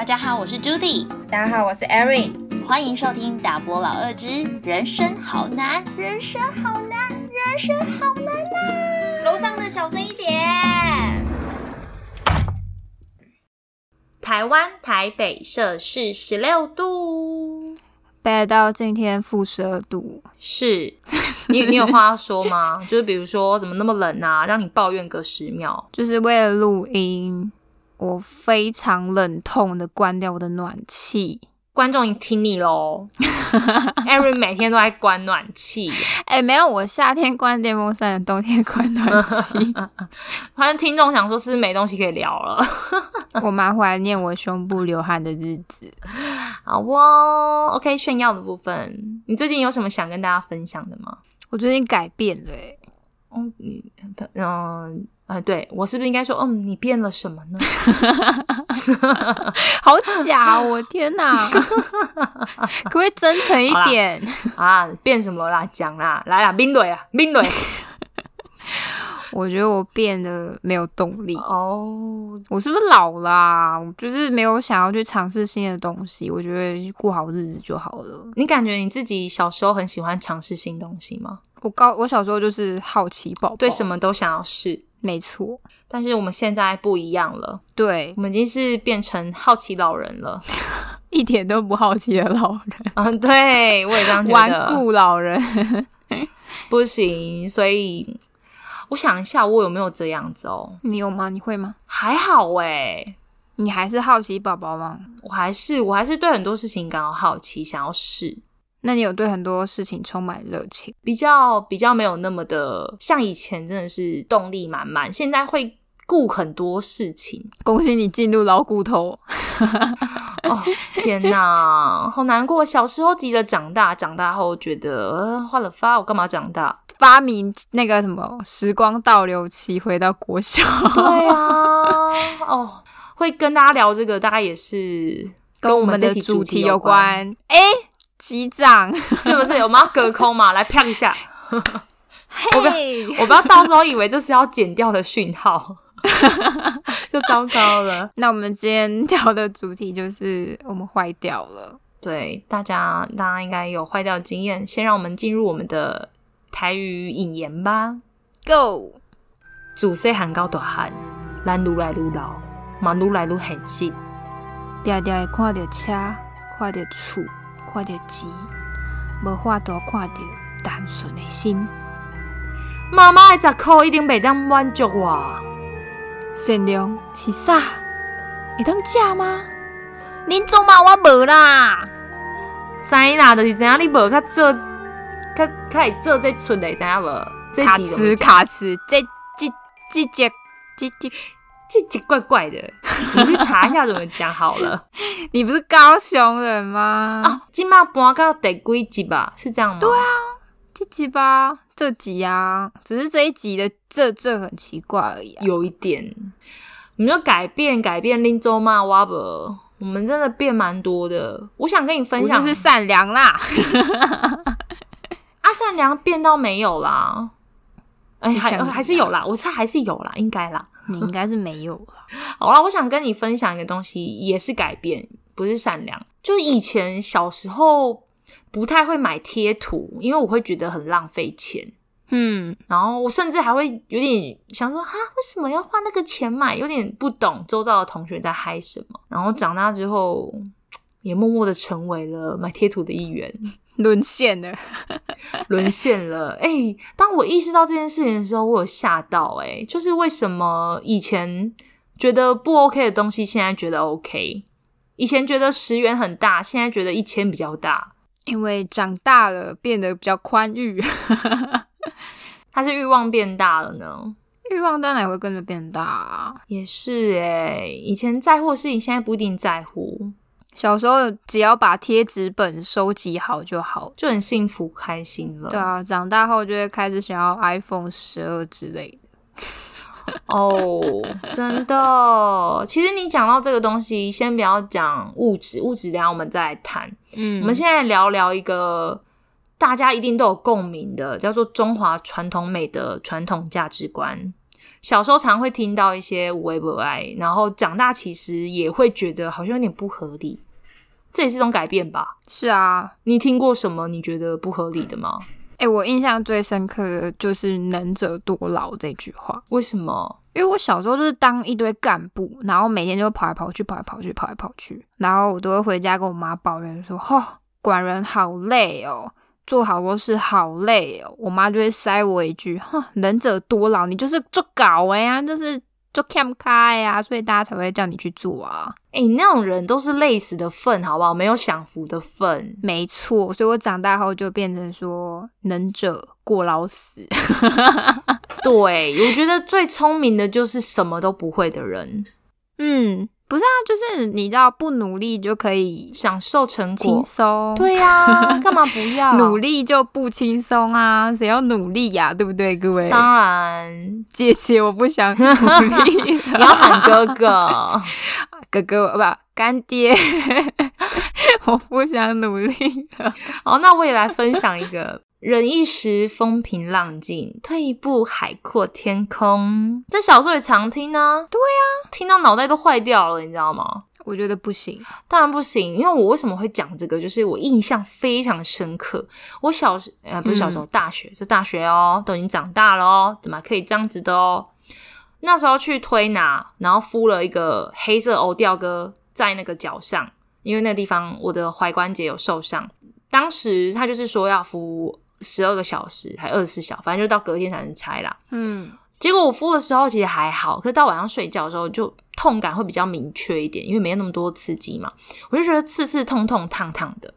大家好，我是 Judy，大家好，我是 Erin，欢迎收听大波老二之人生好难，人生好难，人生好难呐！楼上的小声一点。台湾台北摄氏十六度，北到今天负十二度，是你你有话要说吗？就是比如说怎么那么冷啊，让你抱怨个十秒，就是为了录音。我非常冷痛的关掉我的暖气，观众已经听你喽。Every 每天都在关暖气，哎，没有，我夏天关电风扇，冬天关暖气。反正听众想说是没东西可以聊了。我蛮怀念我胸部流汗的日子。好哦，OK，炫耀的部分，你最近有什么想跟大家分享的吗？我最近改变了，嗯，你嗯。啊，对我是不是应该说，嗯，你变了什么呢？好假，我天哪！可不可以真诚一点啊？变什么啦？讲啦，来啦，冰蕊啊，冰蕊。我觉得我变得没有动力哦，我是不是老啦？就是没有想要去尝试新的东西。我觉得过好日子就好了。你感觉你自己小时候很喜欢尝试新东西吗？我高，我小时候就是好奇宝宝，对什么都想要试。没错，但是我们现在不一样了。对，我们已经是变成好奇老人了，一点都不好奇的老人。嗯，对我也这样觉得。顽固老人 不行，所以我想一下，我有没有这样子哦？你有吗？你会吗？还好哎，你还是好奇宝宝吗？我还是，我还是对很多事情感到好奇，想要试。那你有对很多事情充满热情，比较比较没有那么的像以前，真的是动力满满。现在会顾很多事情。恭喜你进入老骨头！哦天哪，好难过！小时候急着长大，长大后觉得呃，换了发，我干嘛长大？发明那个什么时光倒流器，回到国小。对啊，哦，会跟大家聊这个，大概也是跟我们的主题有关。哎。机长是不是？我们要隔空嘛？来啪一下！我不要，我不要到时候以为这是要剪掉的讯号，就糟糕了。那我们今天聊的主题就是我们坏掉了。对，大家大家应该有坏掉经验。先让我们进入我们的台语引言吧。Go！自细汉到大汉，咱愈来愈老，嘛愈来愈现实。常常会看到车，看到厝。看到钱，无法度看到单纯的心。妈妈的十块一定袂当满足我。善良是啥？会当食吗？恁做嘛我无啦。知啦，就是知影你无较做，较较会做这出的，知影无？卡词卡词，这这这这这这。这这怪怪的，你去查一下怎么讲好了。你不是高雄人吗？啊，今嘛播到第几集吧？是这样吗？对啊，这集吧，这集啊，只是这一集的这这很奇怪而已。有一点，你要改变改变林州嘛？哇不，我们真的变蛮多的。我想跟你分享，是善良啦。啊善良变到没有啦？哎，还还是有啦，我猜还是有啦，应该啦。你应该是没有了。好啦，我想跟你分享一个东西，也是改变，不是善良。就是以前小时候不太会买贴图，因为我会觉得很浪费钱。嗯，然后我甚至还会有点想说，哈，为什么要花那个钱买？有点不懂周遭的同学在嗨什么。然后长大之后，也默默的成为了买贴图的一员。沦陷了，沦陷了！哎，当我意识到这件事情的时候，我有吓到。哎，就是为什么以前觉得不 OK 的东西，现在觉得 OK？以前觉得十元很大，现在觉得一千比较大，因为长大了，变得比较宽裕。他是欲望变大了呢？欲望当然也会跟着变大，也是哎。以前在乎的事情，现在不一定在乎。小时候只要把贴纸本收集好就好，就很幸福开心了。对啊，长大后就会开始想要 iPhone 十二之类的。哦，真的。其实你讲到这个东西，先不要讲物质，物质等下我们再谈。嗯，我们现在聊聊一个大家一定都有共鸣的，叫做中华传统美的传统价值观。小时候常会听到一些无微不爱，然后长大其实也会觉得好像有点不合理，这也是一种改变吧？是啊，你听过什么你觉得不合理的吗？哎，我印象最深刻的就是“能者多劳”这句话。为什么？因为我小时候就是当一堆干部，然后每天就跑来跑去，跑来跑去，跑来跑去，然后我都会回家跟我妈抱怨说：“吼，管人好累哦，做好多事好累哦。”我妈就会塞我一句：“哼，能者多劳，你就是做搞哎呀，就是。”就看不开呀，所以大家才会叫你去做啊！哎，那种人都是累死的份，好不好？没有享福的份，没错。所以我长大后就变成说，能者过劳死。对，我觉得最聪明的就是什么都不会的人。嗯。不是啊，就是你知道，不努力就可以享受成果，轻松。对呀，干嘛不要努力就不轻松啊？谁要努力呀？对不对，各位？当然，姐姐我不想努力，你要喊哥哥，哥哥不干爹，我不想努力了。好，那我也来分享一个。忍一时风平浪静，退一步海阔天空。这小说也常听啊。对呀，听到脑袋都坏掉了，你知道吗？我觉得不行，当然不行。因为我为什么会讲这个？就是我印象非常深刻。我小时呃不是小时候，大学就大学哦，都已经长大了哦，怎么可以这样子的哦？那时候去推拿，然后敷了一个黑色欧吊哥在那个脚上，因为那地方我的踝关节有受伤。当时他就是说要敷。十二个小时还二十四小时，反正就到隔天才能拆啦。嗯，结果我敷的时候其实还好，可是到晚上睡觉的时候就痛感会比较明确一点，因为没有那么多刺激嘛。我就觉得刺刺痛痛烫烫的，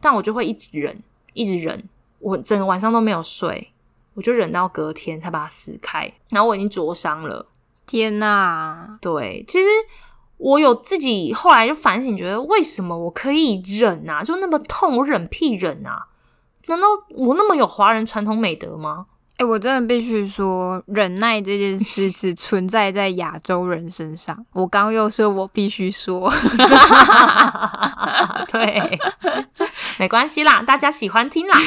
但我就会一直忍，一直忍，我整个晚上都没有睡，我就忍到隔天才把它撕开，然后我已经灼伤了。天哪！对，其实我有自己后来就反省，觉得为什么我可以忍啊？就那么痛，我忍屁忍啊！难道我那么有华人传统美德吗？哎，我真的必须说，忍耐这件事只存在在亚洲人身上。我刚又说，我必须说，对，没关系啦，大家喜欢听啦。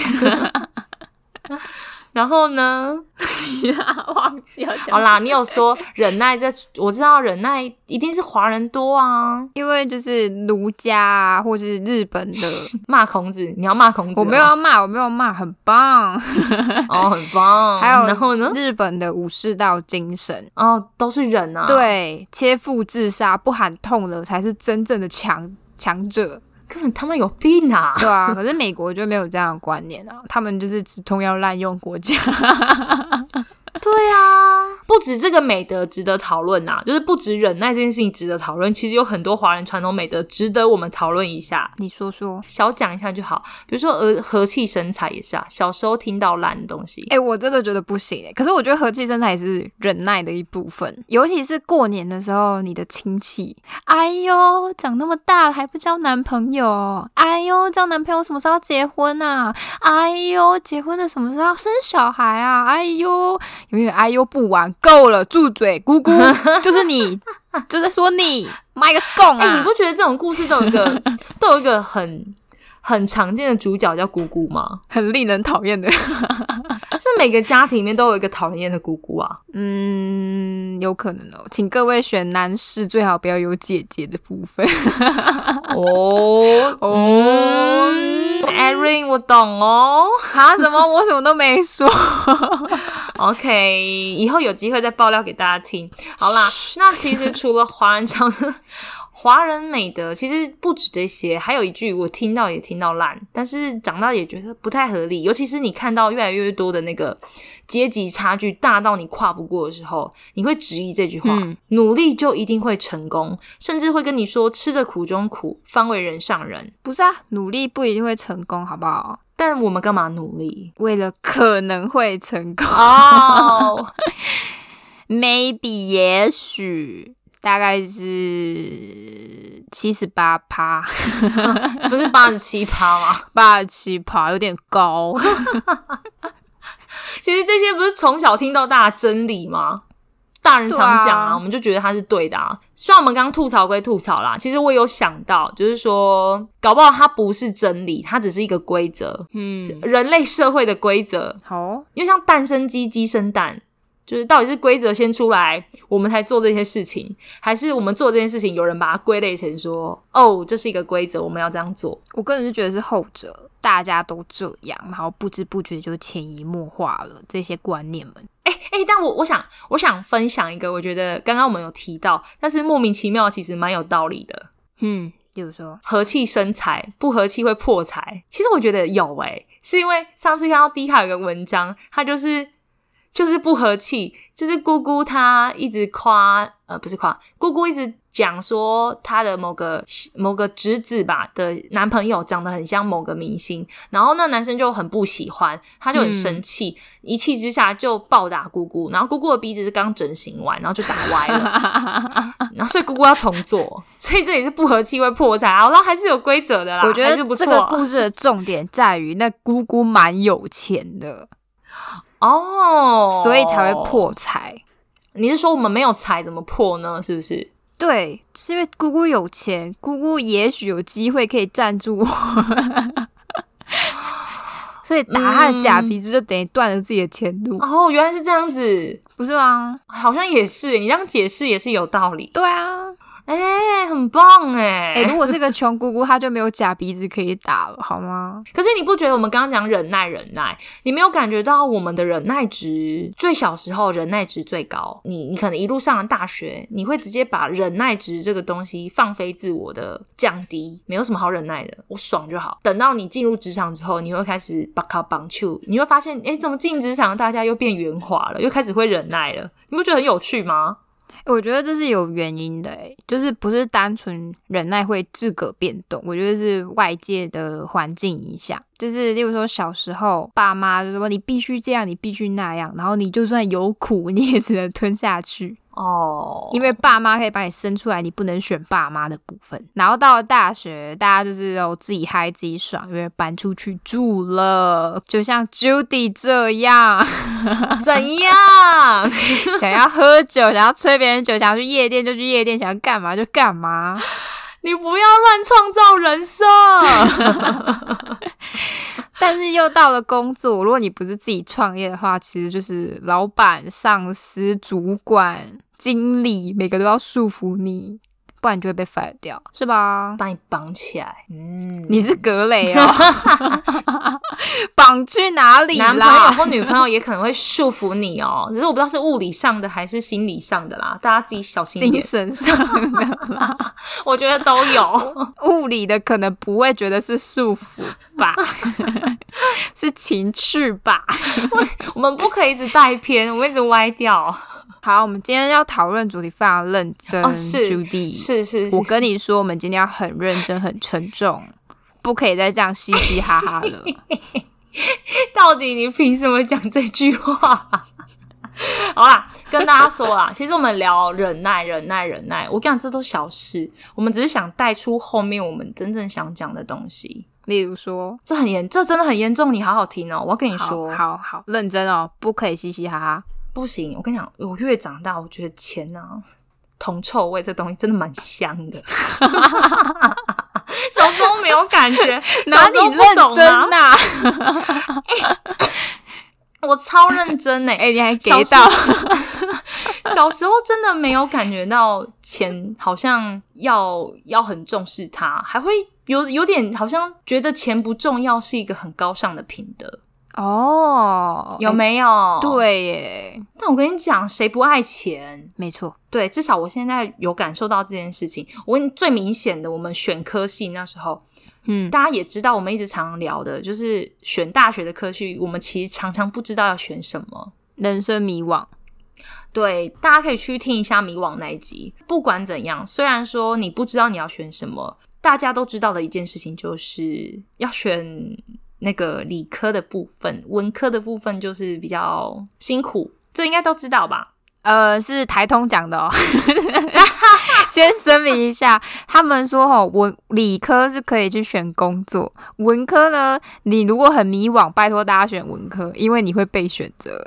然后呢？忘记。好啦，你有说忍耐，在我知道忍耐一定是华人多啊，因为就是儒家啊，或是日本的 骂孔子，你要骂孔子？我没有要骂，我没有骂，很棒 哦，很棒。还有然后呢？日本的武士道精神哦，都是忍啊，对，切腹自杀不喊痛的才是真正的强强者。根本他们有病啊！对啊，可是美国就没有这样的观念啊，他们就是直通要滥用国家。对啊，不止这个美德值得讨论呐，就是不止忍耐这件事情值得讨论，其实有很多华人传统美德值得我们讨论一下。你说说，小讲一下就好。比如说，和，和气生财也是啊，小时候听到烂的东西，哎，我真的觉得不行哎。可是我觉得和气生财是忍耐的一部分，尤其是过年的时候，你的亲戚，哎呦，长那么大了还不交男朋友，哎呦，交男朋友什么时候结婚啊？哎呦，结婚了什么时候生小孩啊？哎呦。永远哎呦不完，够了，住嘴，姑姑 就是你，就在说你，妈个供啊！你不觉得这种故事都有一个 都有一个很很常见的主角叫姑姑吗？很令人讨厌的，是每个家庭里面都有一个讨厌的姑姑啊？嗯，有可能哦，请各位选男士，最好不要有姐姐的部分。哦哦，Erin，我懂哦。啊？什么？我什么都没说。OK，以后有机会再爆料给大家听。好啦，那其实除了华人唱的华人美德，其实不止这些，还有一句我听到也听到烂，但是长大也觉得不太合理。尤其是你看到越来越多的那个阶级差距大到你跨不过的时候，你会质疑这句话：努力就一定会成功，甚至会跟你说吃着苦中苦，方为人上人。不是啊，努力不一定会成功，好不好？但我们干嘛努力？为了可能会成功哦，maybe 也许大概是七十八趴，不是八十七趴吗？八十七趴有点高。其实这些不是从小听到大的真理吗？大人常讲啊，我们就觉得他是对的啊。虽然我们刚吐槽归吐槽啦，其实我有想到，就是说，搞不好它不是真理，它只是一个规则，嗯，人类社会的规则。好，因为像蛋生鸡，鸡生蛋，就是到底是规则先出来，我们才做这些事情，还是我们做这件事情有人把它归类成说，哦，这是一个规则，我们要这样做？我个人是觉得是后者，大家都这样，然后不知不觉就潜移默化了这些观念们。哎哎，但我我想我想分享一个，我觉得刚刚我们有提到，但是莫名其妙，其实蛮有道理的。嗯，比如说和气生财，不和气会破财。其实我觉得有哎，是因为上次看到 D 卡有个文章，它就是。就是不和气，就是姑姑她一直夸，呃，不是夸，姑姑一直讲说她的某个某个侄子吧的男朋友长得很像某个明星，然后那男生就很不喜欢，他就很生气，一气之下就暴打姑姑，然后姑姑的鼻子是刚整形完，然后就打歪了，然后所以姑姑要重做，所以这也是不和气会破财，然后还是有规则的啦。我觉得这个故事的重点在于那姑姑蛮有钱的。哦，所以才会破财。你是说我们没有财怎么破呢？是不是？对，是因为姑姑有钱，姑姑也许有机会可以赞助我，所以打他的假鼻子就等于断了自己的前路。哦，原来是这样子，不是吗？好像也是，你这样解释也是有道理。对啊。哎，很棒哎！哎，如果是个穷姑姑，她就没有假鼻子可以打了，好吗？可是你不觉得我们刚刚讲忍耐，忍耐，你没有感觉到我们的忍耐值最小时候忍耐值最高？你你可能一路上了大学，你会直接把忍耐值这个东西放飞自我的降低，没有什么好忍耐的，我爽就好。等到你进入职场之后，你会开始把卡绑住，你会发现，哎，怎么进职场大家又变圆滑了，又开始会忍耐了？你不觉得很有趣吗？我觉得这是有原因的，哎，就是不是单纯忍耐会自个变动，我觉得是外界的环境影响。就是，例如说小时候，爸妈就说你必须这样，你必须那样，然后你就算有苦，你也只能吞下去哦。因为爸妈可以把你生出来，你不能选爸妈的部分。然后到了大学，大家就是哦自己嗨自己爽，因为搬出去住了，就像 Judy 这样，怎样？想要喝酒，想要吹别人酒，想要去夜店就去夜店，想要干嘛就干嘛。你不要乱创造人设，但是又到了工作，如果你不是自己创业的话，其实就是老板、上司、主管、经理，每个都要束缚你。不然就会被 fire 掉，是吧？把你绑起来，嗯，你是格雷哦，绑去哪里男朋友或女朋友也可能会束缚你哦，只是我不知道是物理上的还是心理上的啦，大家自己小心。精神上的啦，我觉得都有。物理的可能不会觉得是束缚吧，是情趣吧？我们不可以一直带偏，我们一直歪掉。好，我们今天要讨论主题非常认真，哦是 Judy，是是，我跟你说，我们今天要很认真、很沉重，不可以再这样嘻嘻哈哈了。到底你凭什么讲这句话？好啦，跟大家说啦，其实我们聊忍耐、忍耐、忍耐，我跟你讲，这都小事，我们只是想带出后面我们真正想讲的东西。例如说，这很严，这真的很严重，你好好听哦。我要跟你说，好好认真哦，不可以嘻嘻哈哈。不行，我跟你讲，我越长大，我觉得钱啊，铜臭味这东西真的蛮香的。小时候没有感觉，哪里认真呐？我超认真呢，哎，你还给到？小时候真的没有感觉到钱，好像要要很重视它，还会有有点好像觉得钱不重要，是一个很高尚的品德。哦，有没有？对耶，但我跟你讲，谁不爱钱？没错，对，至少我现在有感受到这件事情。我最明显的，我们选科系那时候，嗯，大家也知道，我们一直常常聊的，就是选大学的科系，我们其实常常不知道要选什么，人生迷惘。对，大家可以去听一下迷惘那一集。不管怎样，虽然说你不知道你要选什么，大家都知道的一件事情，就是要选。那个理科的部分，文科的部分就是比较辛苦，这应该都知道吧？呃，是台通讲的哦。先声明一下，他们说哦，文理科是可以去选工作，文科呢，你如果很迷惘，拜托大家选文科，因为你会被选择。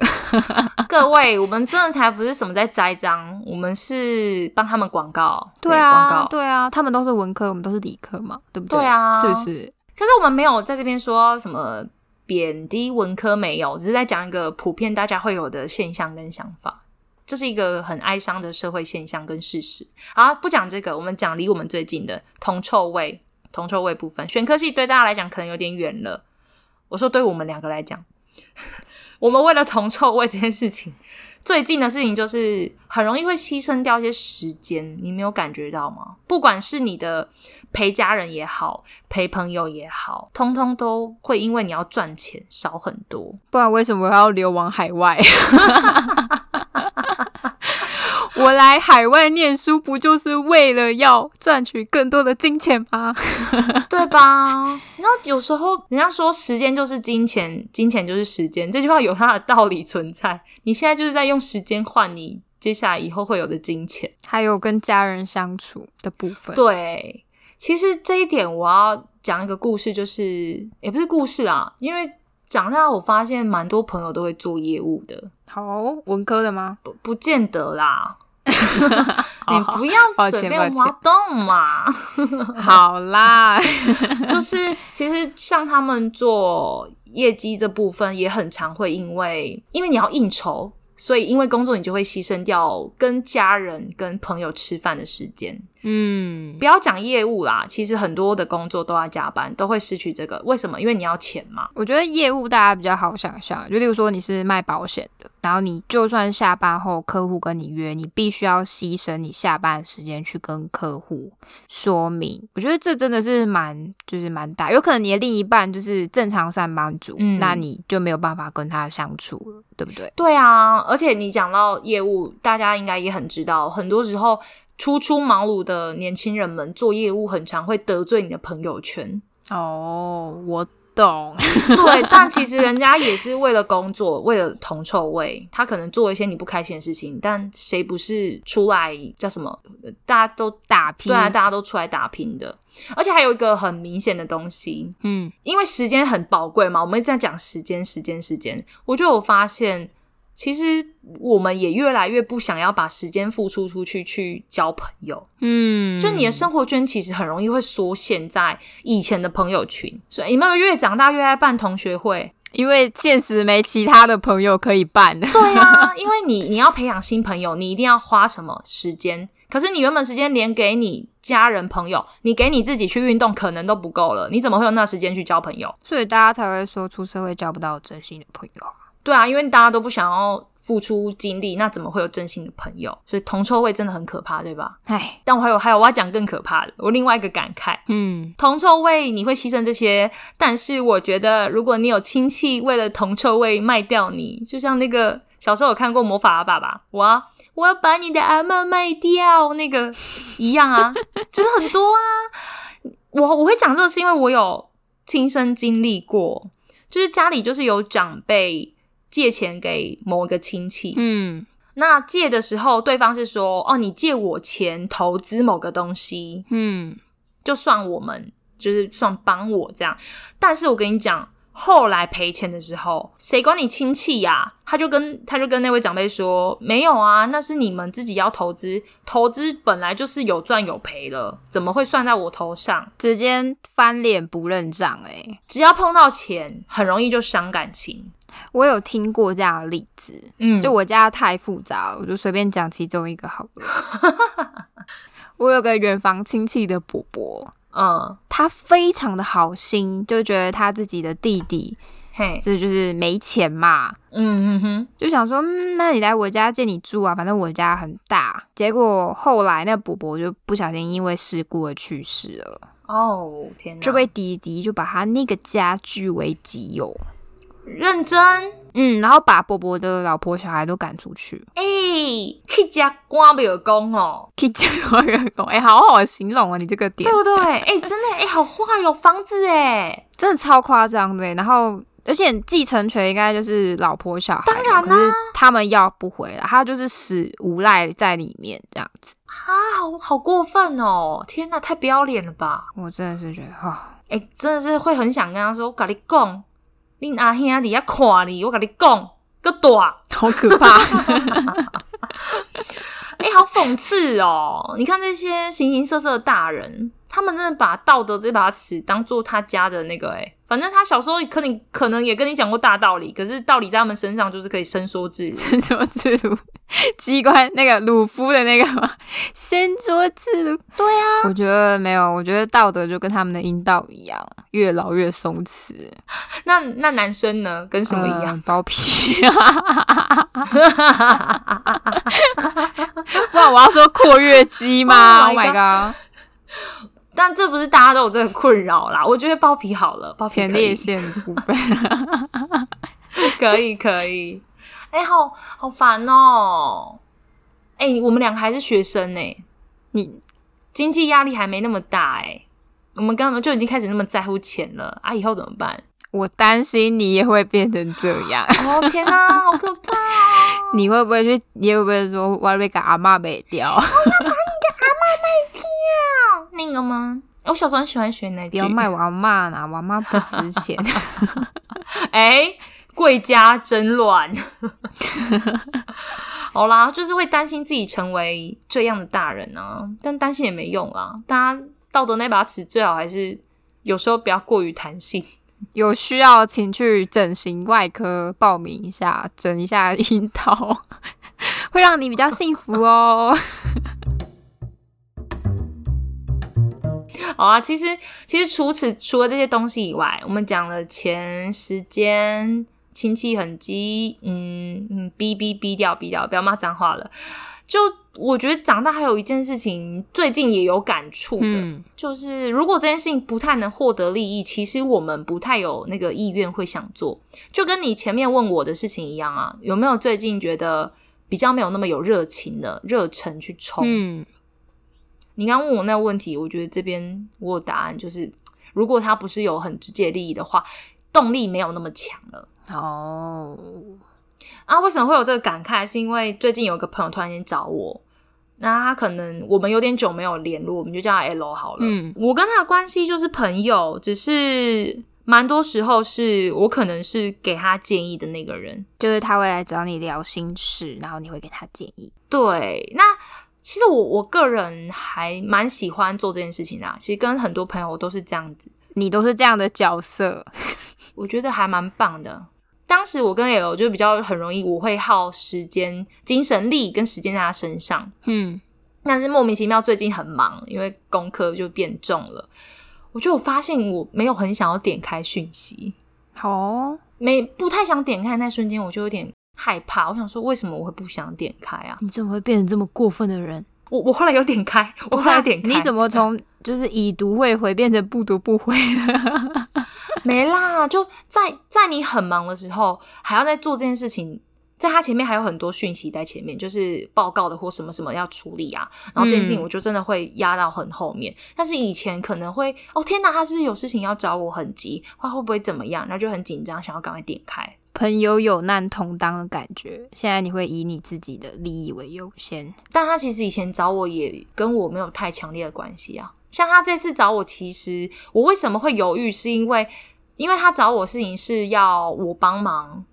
各位，我们真的才不是什么在栽赃，我们是帮他们广告。对啊，对啊，他们都是文科，我们都是理科嘛，对不对？对啊，是不是？可是我们没有在这边说什么贬低文科没有，只是在讲一个普遍大家会有的现象跟想法。这是一个很哀伤的社会现象跟事实。好，不讲这个，我们讲离我们最近的铜臭味。铜臭味部分，选科系对大家来讲可能有点远了。我说，对我们两个来讲，我们为了铜臭味这件事情。最近的事情就是很容易会牺牲掉一些时间，你没有感觉到吗？不管是你的陪家人也好，陪朋友也好，通通都会因为你要赚钱少很多。不然为什么要流亡海外？我来海外念书，不就是为了要赚取更多的金钱吗？对吧？然后有时候人家说时间就是金钱，金钱就是时间，这句话有它的道理存在。你现在就是在用时间换你接下来以后会有的金钱，还有跟家人相处的部分。对，其实这一点我要讲一个故事，就是也不是故事啊，因为长大我发现蛮多朋友都会做业务的。好，文科的吗？不，不见得啦。你不要随便挖洞嘛！好啦，就是其实像他们做业绩这部分，也很常会因为因为你要应酬，所以因为工作你就会牺牲掉跟家人、跟朋友吃饭的时间。嗯，不要讲业务啦，其实很多的工作都要加班，都会失去这个。为什么？因为你要钱嘛。我觉得业务大家比较好想象，就例如说你是卖保险的，然后你就算下班后客户跟你约，你必须要牺牲你下班时间去跟客户说明。我觉得这真的是蛮就是蛮大，有可能你的另一半就是正常上班族，那你就没有办法跟他相处了，对不对？对啊，而且你讲到业务，大家应该也很知道，很多时候。初出茅庐的年轻人们做业务，很常会得罪你的朋友圈。哦，我懂。对，但其实人家也是为了工作，为了铜臭味，他可能做一些你不开心的事情。但谁不是出来叫什么？大家都打拼，对啊，大家都出来打拼的。而且还有一个很明显的东西，嗯，因为时间很宝贵嘛，我们一直在讲时间，时间，时间。我就有发现。其实我们也越来越不想要把时间付出出去去交朋友，嗯，就你的生活圈其实很容易会缩限在以前的朋友群，所以你们越长大越爱办同学会，因为现实没其他的朋友可以办。对啊，因为你你要培养新朋友，你一定要花什么时间？可是你原本时间连给你家人朋友，你给你自己去运动可能都不够了，你怎么会有那时间去交朋友？所以大家才会说出社会交不到真心的朋友。对啊，因为大家都不想要付出精力，那怎么会有真心的朋友？所以铜臭味真的很可怕，对吧？哎，但我还有还有，我要讲更可怕的，我另外一个感慨，嗯，铜臭味你会牺牲这些，但是我觉得如果你有亲戚为了铜臭味卖掉你，就像那个小时候有看过《魔法阿爸爸》，我要我要把你的阿妈卖掉那个一样啊，就是很多啊。我我会讲这个是因为我有亲身经历过，就是家里就是有长辈。借钱给某一个亲戚，嗯，那借的时候，对方是说，哦，你借我钱投资某个东西，嗯，就算我们就是算帮我这样。但是我跟你讲，后来赔钱的时候，谁管你亲戚呀？他就跟他就跟那位长辈说，没有啊，那是你们自己要投资，投资本来就是有赚有赔了，怎么会算在我头上？直接翻脸不认账，哎，只要碰到钱，很容易就伤感情。我有听过这样的例子，嗯，就我家太复杂了，我就随便讲其中一个好了。我有个远房亲戚的伯伯，嗯，他非常的好心，就觉得他自己的弟弟，嘿，这就是没钱嘛，嗯嗯哼，就想说，嗯，那你来我家借你住啊，反正我家很大。结果后来那伯伯就不小心因为事故而去世了。哦，天哪！这位弟弟就把他那个家据为己有。认真，嗯，然后把伯伯的老婆小孩都赶出去。哎，去家关员工哦，去家关员工，哎，好好形容啊，你这个点，对不对？哎，真的，哎，好坏有房子哎，真的超夸张的。然后，而且继承权应该就是老婆小孩，当然啦，他们要不回来，他就是死无赖在里面这样子啊，好好过分哦！天哪，太不要脸了吧！我真的是觉得，哈，哎，真的是会很想跟他说，我跟你讲。你阿兄伫遐看你，我跟你讲，个大，好可怕！哎，好讽刺哦！你看这些形形色色的大人，他们真的把道德这把尺当做他家的那个哎，反正他小时候可能可能也跟你讲过大道理，可是道理在他们身上就是可以伸缩自如，伸缩自如。机关那个鲁夫的那个伸缩自如，对啊，我觉得没有，我觉得道德就跟他们的阴道一样，越老越松弛。那那男生呢？跟什么一样？包皮。不然我要说括约肌吗？Oh my god！但这不是大家都有这个困扰啦。我觉得包皮好了，包前列腺部分可以可以。哎，好好烦哦！哎，我们两个还是学生呢，你经济压力还没那么大哎，我们刚刚就已经开始那么在乎钱了啊！以后怎么办？我担心你也会变成这样。哦天哪，好可怕！你会不会去？你会不会说我要被阿妈卖掉？我要把你的阿妈卖掉，那个吗？我小时候很喜欢学那句，不要卖我阿妈呢，我阿妈不值钱。哎。贵家真乱，好啦，就是会担心自己成为这样的大人啊，但担心也没用啊。大家道德那把尺最好还是有时候不要过于弹性。有需要请去整形外科报名一下，整一下樱桃，会让你比较幸福哦。好啊，其实其实除此除了这些东西以外，我们讲了前、时间。亲戚很急，嗯嗯，逼逼逼掉逼掉，不要骂脏话了。就我觉得长大还有一件事情，最近也有感触的，就是如果这件事情不太能获得利益，其实我们不太有那个意愿会想做。就跟你前面问我的事情一样啊，有没有最近觉得比较没有那么有热情的热忱去冲？嗯，你刚问我那个问题，我觉得这边我有答案，就是如果他不是有很直接利益的话，动力没有那么强了。哦，啊，为什么会有这个感慨？是因为最近有个朋友突然间找我，那他可能我们有点久没有联络，我们就叫他 L 好了。嗯，我跟他的关系就是朋友，只是蛮多时候是我可能是给他建议的那个人，就是他会来找你聊心事，然后你会给他建议。对，那其实我我个人还蛮喜欢做这件事情的，其实跟很多朋友都是这样子，你都是这样的角色，我觉得还蛮棒的。当时我跟 L 就比较很容易，我会耗时间、精神力跟时间在他身上。嗯，但是莫名其妙最近很忙，因为功课就变重了。我就发现我没有很想要点开讯息，哦，没不太想点开那瞬间，我就有点害怕。我想说，为什么我会不想点开啊？你怎么会变成这么过分的人？我我后来有点开，我后来点开，你怎么从就是已读未回变成不读不回？没啦，就在在你很忙的时候，还要在做这件事情，在他前面还有很多讯息在前面，就是报告的或什么什么要处理啊。然后这件事情我就真的会压到很后面。但是以前可能会，哦天哪，他是不是有事情要找我，很急，他会不会怎么样？然后就很紧张，想要赶快点开。朋友有难同当的感觉，现在你会以你自己的利益为优先。但他其实以前找我也跟我没有太强烈的关系啊。像他这次找我，其实我为什么会犹豫，是因为因为他找我事情是要我帮忙，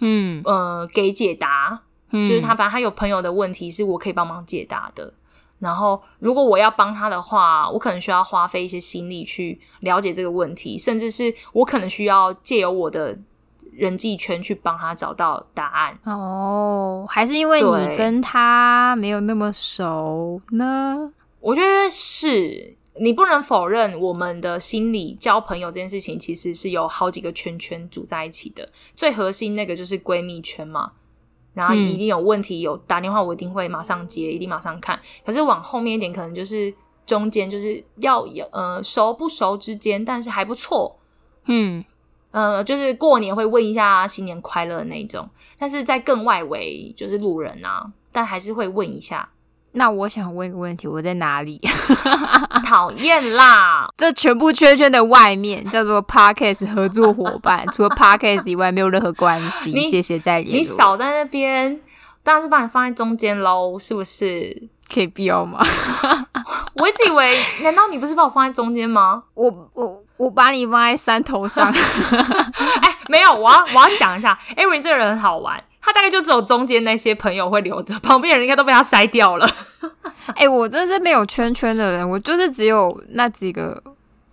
嗯呃给解答，就是他反正他有朋友的问题是我可以帮忙解答的。然后如果我要帮他的话，我可能需要花费一些心力去了解这个问题，甚至是我可能需要借由我的人际圈去帮他找到答案。哦，还是因为你跟他没有那么熟呢？我觉得是你不能否认，我们的心理交朋友这件事情其实是有好几个圈圈组在一起的。最核心那个就是闺蜜圈嘛，然后一定有问题有打电话，我一定会马上接，一定马上看。可是往后面一点，可能就是中间就是要有呃熟不熟之间，但是还不错，嗯呃，就是过年会问一下新年快乐那种。但是在更外围就是路人啊，但还是会问一下。那我想问一个问题，我在哪里？讨厌啦！这全部圈圈的外面叫做 Parkes 合作伙伴，除了 Parkes 以外没有任何关系。谢谢再联你少在那边，当然是把你放在中间喽，是不是？可以必要吗？我一直以为，难道你不是把我放在中间吗？我我我把你放在山头上。哎，没有，我要我要讲一下，艾瑞这个人很好玩。他大概就只有中间那些朋友会留着，旁边人应该都被他筛掉了。哎，我真是没有圈圈的人，我就是只有那几个。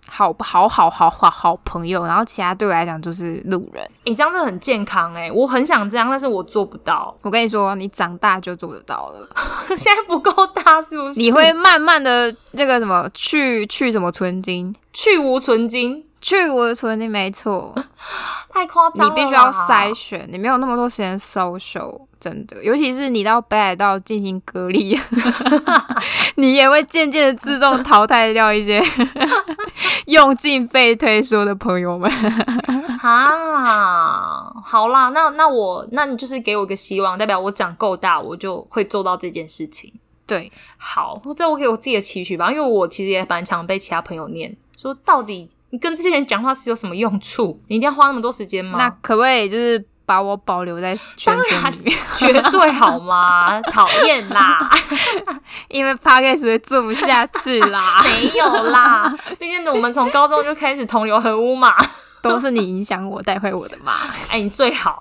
好好好好好好朋友，然后其他对我来讲就是路人。你这样子很健康哎，我很想这样，但是我做不到。我跟你说，你长大就做得到了。现在不够大是不是？你会慢慢的这个什么去去什么存金，去无存金。去我的存你没错，太夸张了。你必须要筛选，你没有那么多时间 social，真的，尤其是你到北海道进行隔离，你也会渐渐的自动淘汰掉一些用尽被推说的朋友们。啊，好啦，那那我那你就是给我个希望，代表我长够大，我就会做到这件事情。对，好，这我给我自己的期许吧，因为我其实也蛮常被其他朋友念说，到底。你跟这些人讲话是有什么用处？你一定要花那么多时间吗？那可不可以就是把我保留在圈圈里面？绝对好吗？讨厌啦！因为 podcast 做不下去啦。没有啦，毕竟我们从高中就开始同流合污嘛，都是你影响我带坏我的嘛。哎，你最好，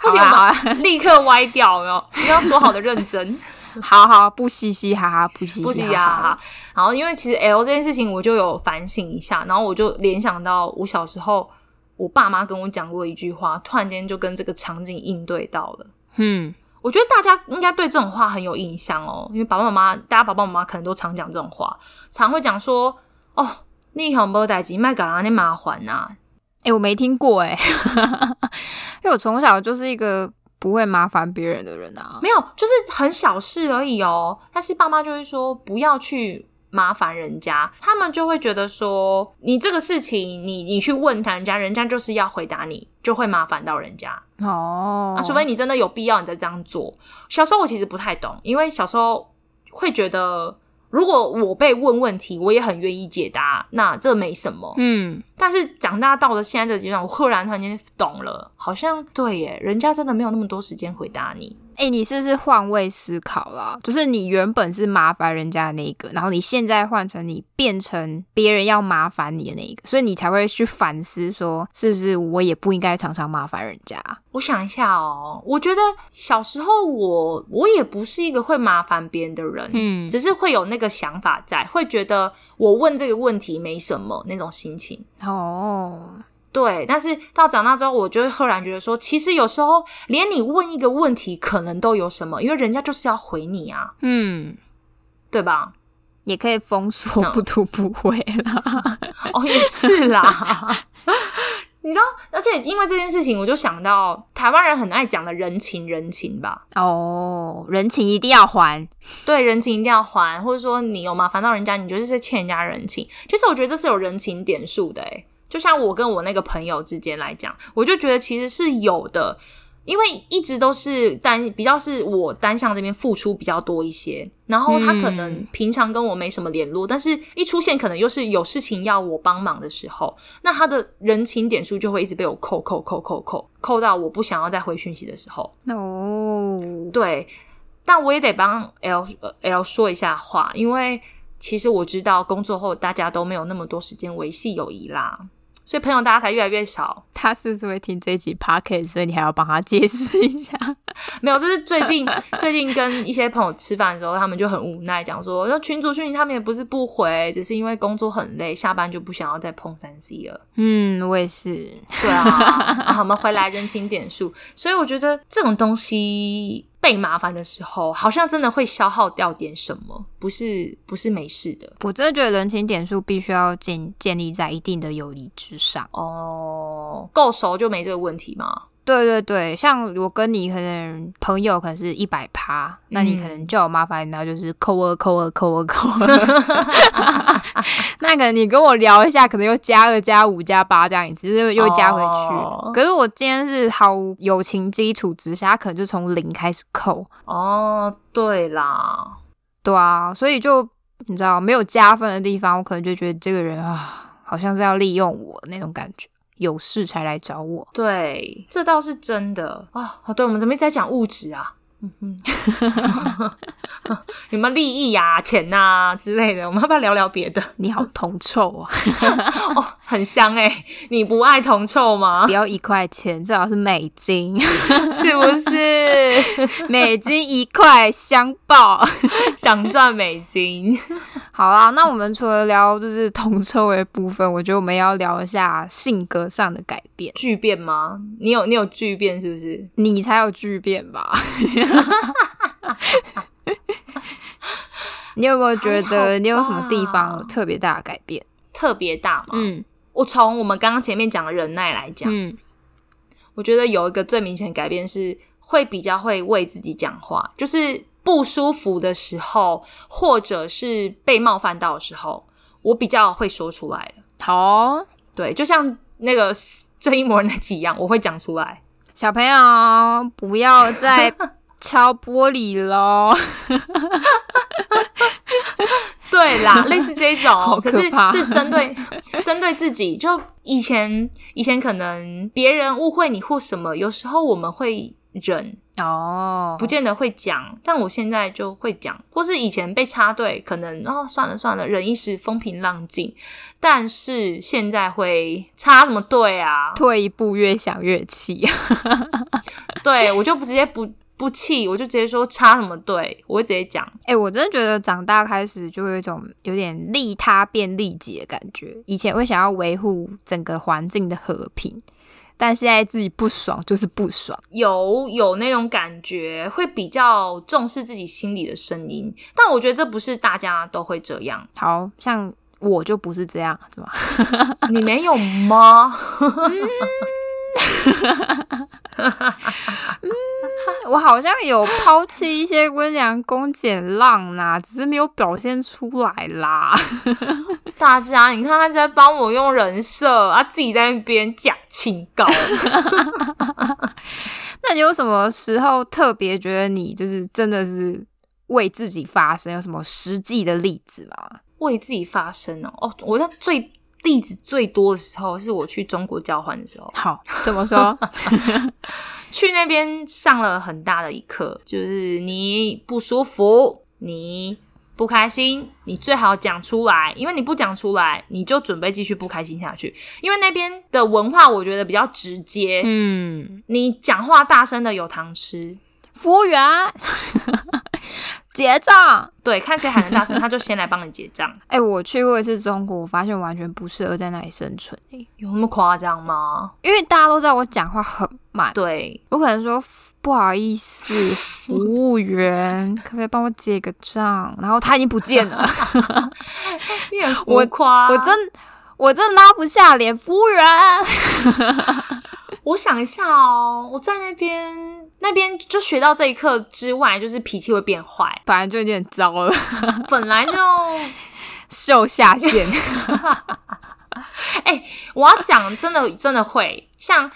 不行，我们立刻歪掉哟！你要说好的认真。好好不嘻嘻哈哈，不嘻嘻哈哈。然后，因为其实 L 这件事情，我就有反省一下，然后我就联想到我小时候，我爸妈跟我讲过一句话，突然间就跟这个场景应对到了。嗯，我觉得大家应该对这种话很有印象哦，因为爸爸妈妈，大家爸爸妈妈可能都常讲这种话，常会讲说：“哦，你好没代志，卖搞那麻烦呐。”哎，我没听过哎，因为我从小就是一个。不会麻烦别人的人啊，没有，就是很小事而已哦。但是爸妈就会说不要去麻烦人家，他们就会觉得说你这个事情，你你去问他人家，人家就是要回答你，就会麻烦到人家哦。啊，除非你真的有必要，你再这样做。小时候我其实不太懂，因为小时候会觉得。如果我被问问题，我也很愿意解答，那这没什么。嗯，但是长大到了现在这个阶段，我赫然突然间懂了，好像对耶，人家真的没有那么多时间回答你。哎，你是不是换位思考了？就是你原本是麻烦人家的那个，然后你现在换成你变成别人要麻烦你的那一个，所以你才会去反思说，是不是我也不应该常常麻烦人家？我想一下哦，我觉得小时候我我也不是一个会麻烦别人的人，嗯，只是会有那个想法在，会觉得我问这个问题没什么那种心情哦。对，但是到长大之后，我就会赫然觉得说，其实有时候连你问一个问题，可能都有什么，因为人家就是要回你啊，嗯，对吧？也可以封锁不读不回啦。哦，也是啦。你知道，而且因为这件事情，我就想到台湾人很爱讲的人情人情吧。哦，人情一定要还，对，人情一定要还，或者说你有麻烦到人家，你就是欠人家人情。其实我觉得这是有人情点数的，诶就像我跟我那个朋友之间来讲，我就觉得其实是有的，因为一直都是单比较是我单向这边付出比较多一些，然后他可能平常跟我没什么联络，但是一出现可能又是有事情要我帮忙的时候，那他的人情点数就会一直被我扣扣扣扣扣扣到我不想要再回讯息的时候。哦，对，但我也得帮 L L 说一下话，因为其实我知道工作后大家都没有那么多时间维系友谊啦。所以朋友大家才越来越少。他是不是会听这一集 podcast？所以你还要帮他解释一下？没有，这是最近 最近跟一些朋友吃饭的时候，他们就很无奈，讲说那群主讯息他们也不是不回，只是因为工作很累，下班就不想要再碰三 C 了。嗯，我也是。对啊，我们回来人情点数，所以我觉得这种东西。被麻烦的时候，好像真的会消耗掉点什么，不是不是没事的。我真的觉得人情点数必须要建建立在一定的友谊之上。哦，够熟就没这个问题吗？对对对，像我跟你可能朋友可能是一百趴，那你可能叫我麻烦，然后就是扣二扣二扣二扣二。那个你跟我聊一下，可能又加二加五加八这样子，又又加回去。可是我今天是好友情基础之下，可能就从零开始扣。哦，对啦，对啊，所以就你知道没有加分的地方，我可能就觉得这个人啊，好像是要利用我那种感觉。有事才来找我，对，这倒是真的啊。对，我们怎么一直在讲物质啊？有没有利益呀、钱呐之类的？我们要不要聊聊别的？你好，铜臭啊！哦，很香哎！你不爱铜臭吗？不要一块钱，最好是美金，是不是？美金一块香爆，想赚美金。好啦，那我们除了聊就是铜臭的部分，我觉得我们要聊一下性格上的改变。巨变吗？你有你有巨变是不是？你才有巨变吧？你有没有觉得你有什么地方有特别大的改变？特别大吗？嗯。我从我们刚刚前面讲的忍耐来讲，嗯，我觉得有一个最明显改变是会比较会为自己讲话，就是不舒服的时候，或者是被冒犯到的时候，我比较会说出来了。好，对，就像那个 这一模那几样，我会讲出来。小朋友，不要再敲玻璃喽。对啦，类似这种，可是是针对针对自己。就以前以前可能别人误会你或什么，有时候我们会忍哦，不见得会讲。但我现在就会讲，或是以前被插队，可能哦算了算了，忍一时风平浪静。但是现在会插什么队啊？退一步越想越气。对我就不直接不。不气，我就直接说插什么队，我会直接讲。哎，我真的觉得长大开始就有一种有点利他变利己的感觉。以前会想要维护整个环境的和平，但现在自己不爽就是不爽，有有那种感觉，会比较重视自己心里的声音。但我觉得这不是大家都会这样，好像我就不是这样，是吧？你没有吗？嗯，我好像有抛弃一些温良恭俭让啦，只是没有表现出来啦。大家，你看他在帮我用人设啊，自己在那边假清高。那你有什么时候特别觉得你就是真的是为自己发声？有什么实际的例子吗？为自己发声哦，哦，我在最。例子最多的时候是我去中国交换的时候。好，怎么说？去那边上了很大的一课，就是你不舒服，你不开心，你最好讲出来，因为你不讲出来，你就准备继续不开心下去。因为那边的文化，我觉得比较直接。嗯，你讲话大声的有糖吃，服务员。结账，对，看谁喊的大声，他就先来帮你结账。哎，我去过一次中国，我发现完全不适合在那里生存。哎，有那么夸张吗？因为大家都知道我讲话很慢，对我可能说不好意思，服务员，可不可以帮我结个账？然后他已经不见了。你很浮夸，我真我真拉不下脸，服务员。我想一下哦，我在那边那边就学到这一课之外，就是脾气会变坏，本来就有点糟了，本来就 秀下限。哎，我要讲真的，真的会像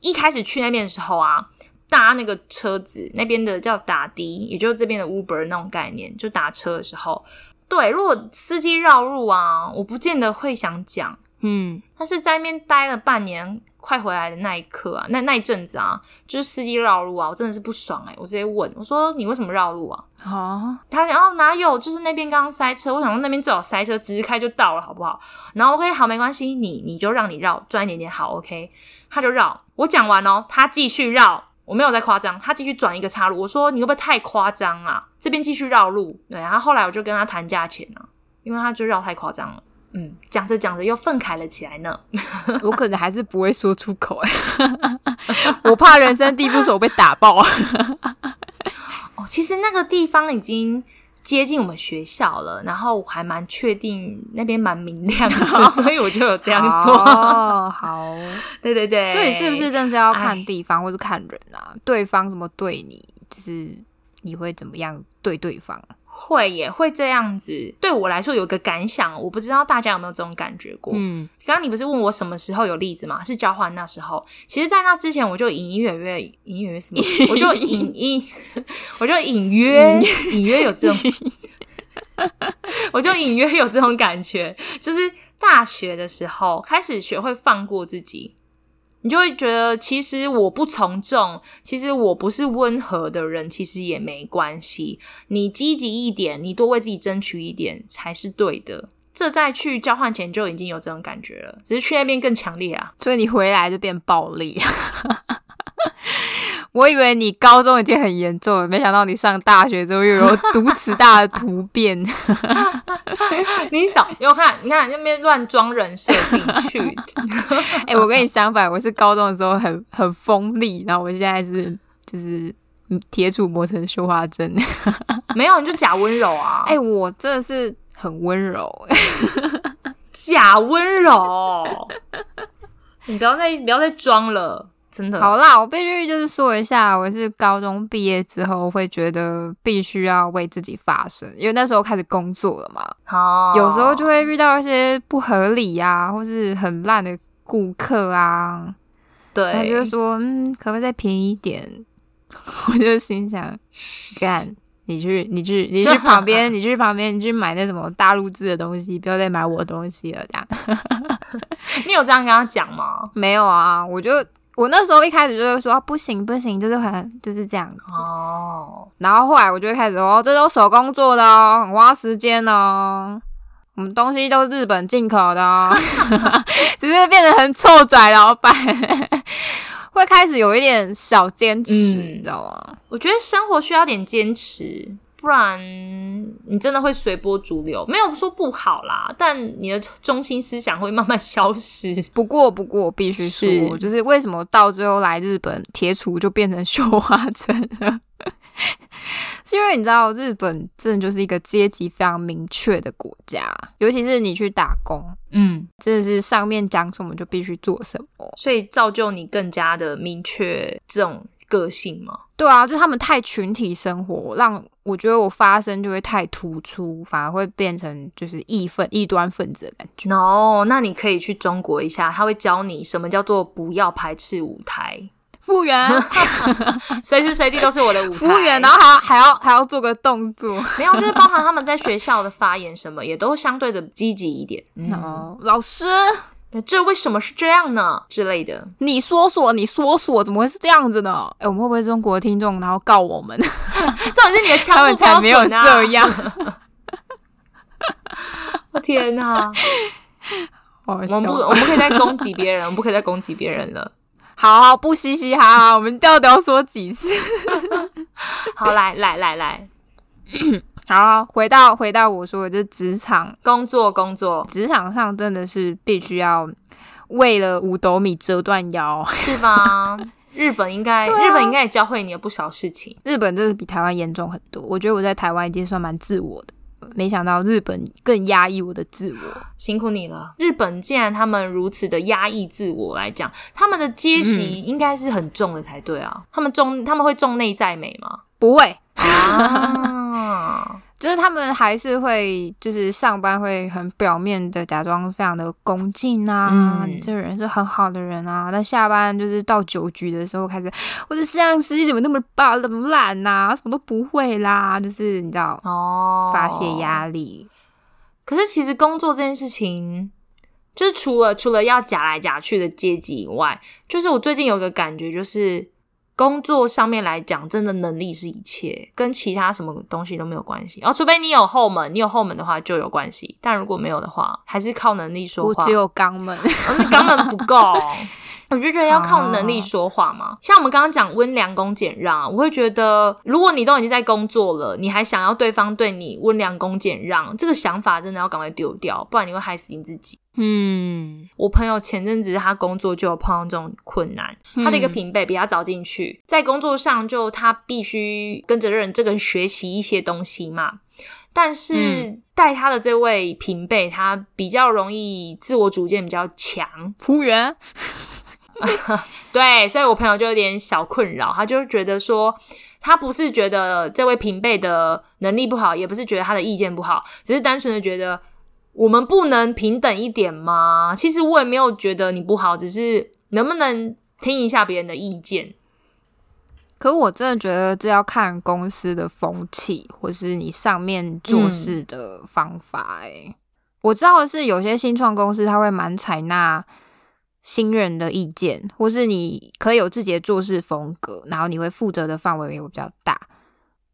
一开始去那边的时候啊，搭那个车子，那边的叫打的，也就是这边的 Uber 那种概念，就打车的时候，对，如果司机绕路啊，我不见得会想讲。嗯，但是在那边待了半年，快回来的那一刻啊，那那一阵子啊，就是司机绕路啊，我真的是不爽哎！我直接问我说：“你为什么绕路啊？”哦，他想哦哪有？就是那边刚刚塞车，我想说那边最好塞车，直开就到了，好不好？然后 OK，好，没关系，你你就让你绕，转一点点好 OK。他就绕，我讲完哦，他继续绕，我没有在夸张，他继续转一个岔路。我说：“你会不会太夸张啊？这边继续绕路。”对，然后后来我就跟他谈价钱啊，因为他就绕太夸张了。嗯，讲着讲着又愤慨了起来呢。我可能还是不会说出口，我怕人生地不熟被打爆。哦，其实那个地方已经接近我们学校了，然后我还蛮确定那边蛮明亮的，所以我就有这样做。哦，好，对对对，所以是不是真是要看地方或是看人啊？对方怎么对你，就是你会怎么样对对方？会也会这样子，对我来说有个感想，我不知道大家有没有这种感觉过。嗯，刚刚你不是问我什么时候有例子吗？是交换那时候。其实，在那之前，我就隐隐约约、隐隐约约什么，我就隐隐，我就隐约隐约有这种，我就隐约有这种感觉，就是大学的时候开始学会放过自己。你就会觉得，其实我不从众，其实我不是温和的人，其实也没关系。你积极一点，你多为自己争取一点才是对的。这在去交换前就已经有这种感觉了，只是去那边更强烈啊。所以你回来就变暴力。我以为你高中已经很严重了，没想到你上大学之后又有如此大的突变。你少，你看，你看那边乱装人设进去。哎，我跟你相反，我是高中的时候很很锋利，然后我现在是就是铁杵磨成绣花针。没有，你就假温柔啊！哎，我真的是很温柔，假温柔。你不要再不要再装了。真的好啦，我必须就是说一下，我是高中毕业之后会觉得必须要为自己发声，因为那时候开始工作了嘛。好，有时候就会遇到一些不合理呀，或是很烂的顾客啊。对，他就说，嗯，可不可以再便宜一点？我就心想，干，你去，你去，你去旁边，你去旁边，你去买那什么大陆制的东西，不要再买我东西了。这样，你有这样跟他讲吗？没有啊，我就。我那时候一开始就会说不行不行，就是很就是这样子哦。然后后来我就会开始说，这都手工做的哦，很花时间哦。我们东西都是日本进口的哦，只是变得很臭拽老板，会开始有一点小坚持，你知道吗？我觉得生活需要点坚持。不然你真的会随波逐流，没有说不好啦，但你的中心思想会慢慢消失。不过，不过必须说，就是为什么到最后来日本铁杵就变成绣花针了？是因为你知道日本真的就是一个阶级非常明确的国家，尤其是你去打工，嗯，真的是上面讲什么就必须做什么，所以造就你更加的明确这种。个性吗？对啊，就他们太群体生活，让我觉得我发声就会太突出，反而会变成就是异分、异端分子的感觉。No，那你可以去中国一下，他会教你什么叫做不要排斥舞台，服务员，随时随地都是我的舞台，服务员，然后还要还要还要做个动作，没有，就是包含他们在学校的发言什么，也都相对的积极一点。哦，老师。这为什么是这样呢？之类的，你说说，你说说，怎么会是这样子呢？哎，我们会不会中国听众然后告我们？这好是你的腔调才没有这样。我天哪！我们不，我们可以再攻击别人，我们不可以再攻击别人了。好好，不嘻嘻哈哈，我们到底要说几次？好，来来来来。好，回到回到我说的，就是职场工作工作，职场上真的是必须要为了五斗米折断腰，是吧？日本应该，日本应该也教会你了不少事情。日本真的比台湾严重很多。我觉得我在台湾已经算蛮自我的，没想到日本更压抑我的自我。辛苦你了，日本既然他们如此的压抑自我来讲，他们的阶级应该是很重的才对啊。他们重，他们会重内在美吗？不会啊。就是他们还是会，就是上班会很表面的假装非常的恭敬啊，你这个人是很好的人啊。但下班就是到酒局的时候开始，我的摄像师怎么那么笨，那么烂呐，什么都不会啦，就是你知道哦，发泄压力。可是其实工作这件事情，就是除了除了要夹来夹去的阶级以外，就是我最近有个感觉就是。工作上面来讲，真的能力是一切，跟其他什么东西都没有关系。然后，除非你有后门，你有后门的话就有关系。但如果没有的话，还是靠能力说话。我只有肛门，肛门不够。我就觉得要靠能力说话嘛。像我们刚刚讲温良恭俭让，我会觉得，如果你都已经在工作了，你还想要对方对你温良恭俭让，这个想法真的要赶快丢掉，不然你会害死你自己。嗯，我朋友前阵子他工作就有碰到这种困难，他的一个平辈比他早进去，在工作上就他必须跟着认这个学习一些东西嘛。但是带他的这位平辈，他比较容易自我主见比较强，服务员。对，所以我朋友就有点小困扰，他就觉得说，他不是觉得这位平辈的能力不好，也不是觉得他的意见不好，只是单纯的觉得。我们不能平等一点吗？其实我也没有觉得你不好，只是能不能听一下别人的意见？可我真的觉得这要看公司的风气，或是你上面做事的方法。哎，我知道的是，有些新创公司他会蛮采纳新人的意见，或是你可以有自己的做事风格，然后你会负责的范围也会比较大。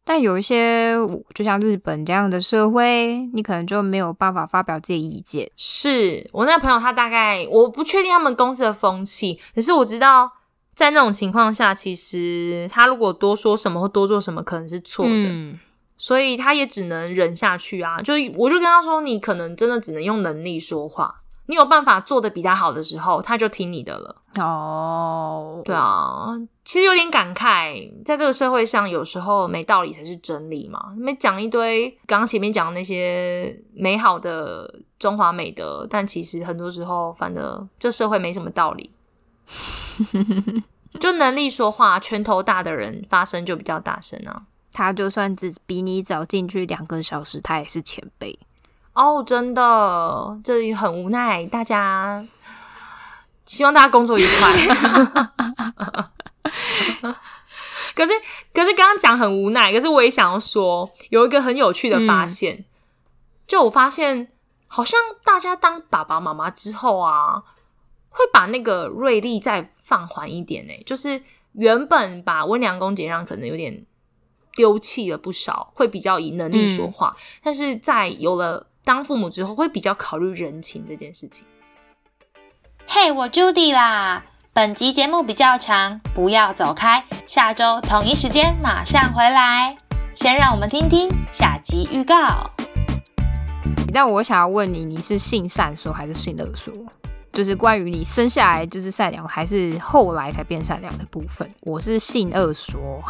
但有一些，就像日本这样的社会，你可能就没有办法发表自己意见。是我那个朋友，他大概我不确定他们公司的风气，可是我知道在那种情况下，其实他如果多说什么或多做什么，可能是错的，所以他也只能忍下去啊。就我就跟他说，你可能真的只能用能力说话。你有办法做的比他好的时候，他就听你的了。哦，对啊，其实有点感慨，在这个社会上，有时候没道理才是真理嘛。没讲一堆刚刚前面讲的那些美好的中华美德，但其实很多时候，反正这社会没什么道理。就能力说话，拳头大的人发声就比较大声啊。他就算只比你早进去两个小时，他也是前辈。哦，真的，这里很无奈。大家希望大家工作愉快。可是，可是刚刚讲很无奈。可是我也想要说，有一个很有趣的发现，就我发现，好像大家当爸爸妈妈之后啊，会把那个锐利再放缓一点呢。就是原本把温良恭俭让可能有点丢弃了不少，会比较以能力说话，但是在有了。当父母之后会比较考虑人情这件事情。嘿，我 Judy 啦！本集节目比较长，不要走开，下周同一时间马上回来。先让我们听听下集预告。但我想要问你，你是性善说还是性恶说？就是关于你生下来就是善良，还是后来才变善良的部分？我是性恶说。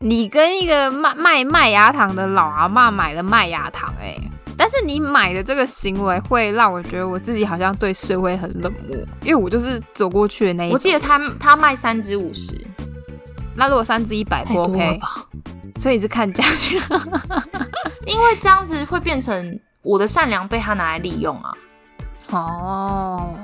你跟一个卖卖麦芽糖的老阿妈买了麦芽糖，哎，但是你买的这个行为会让我觉得我自己好像对社会很冷漠，因为我就是走过去的那一。我记得他他卖三支五十，那如果三支一百不 OK？所以是看价钱，因为这样子会变成我的善良被他拿来利用啊。哦。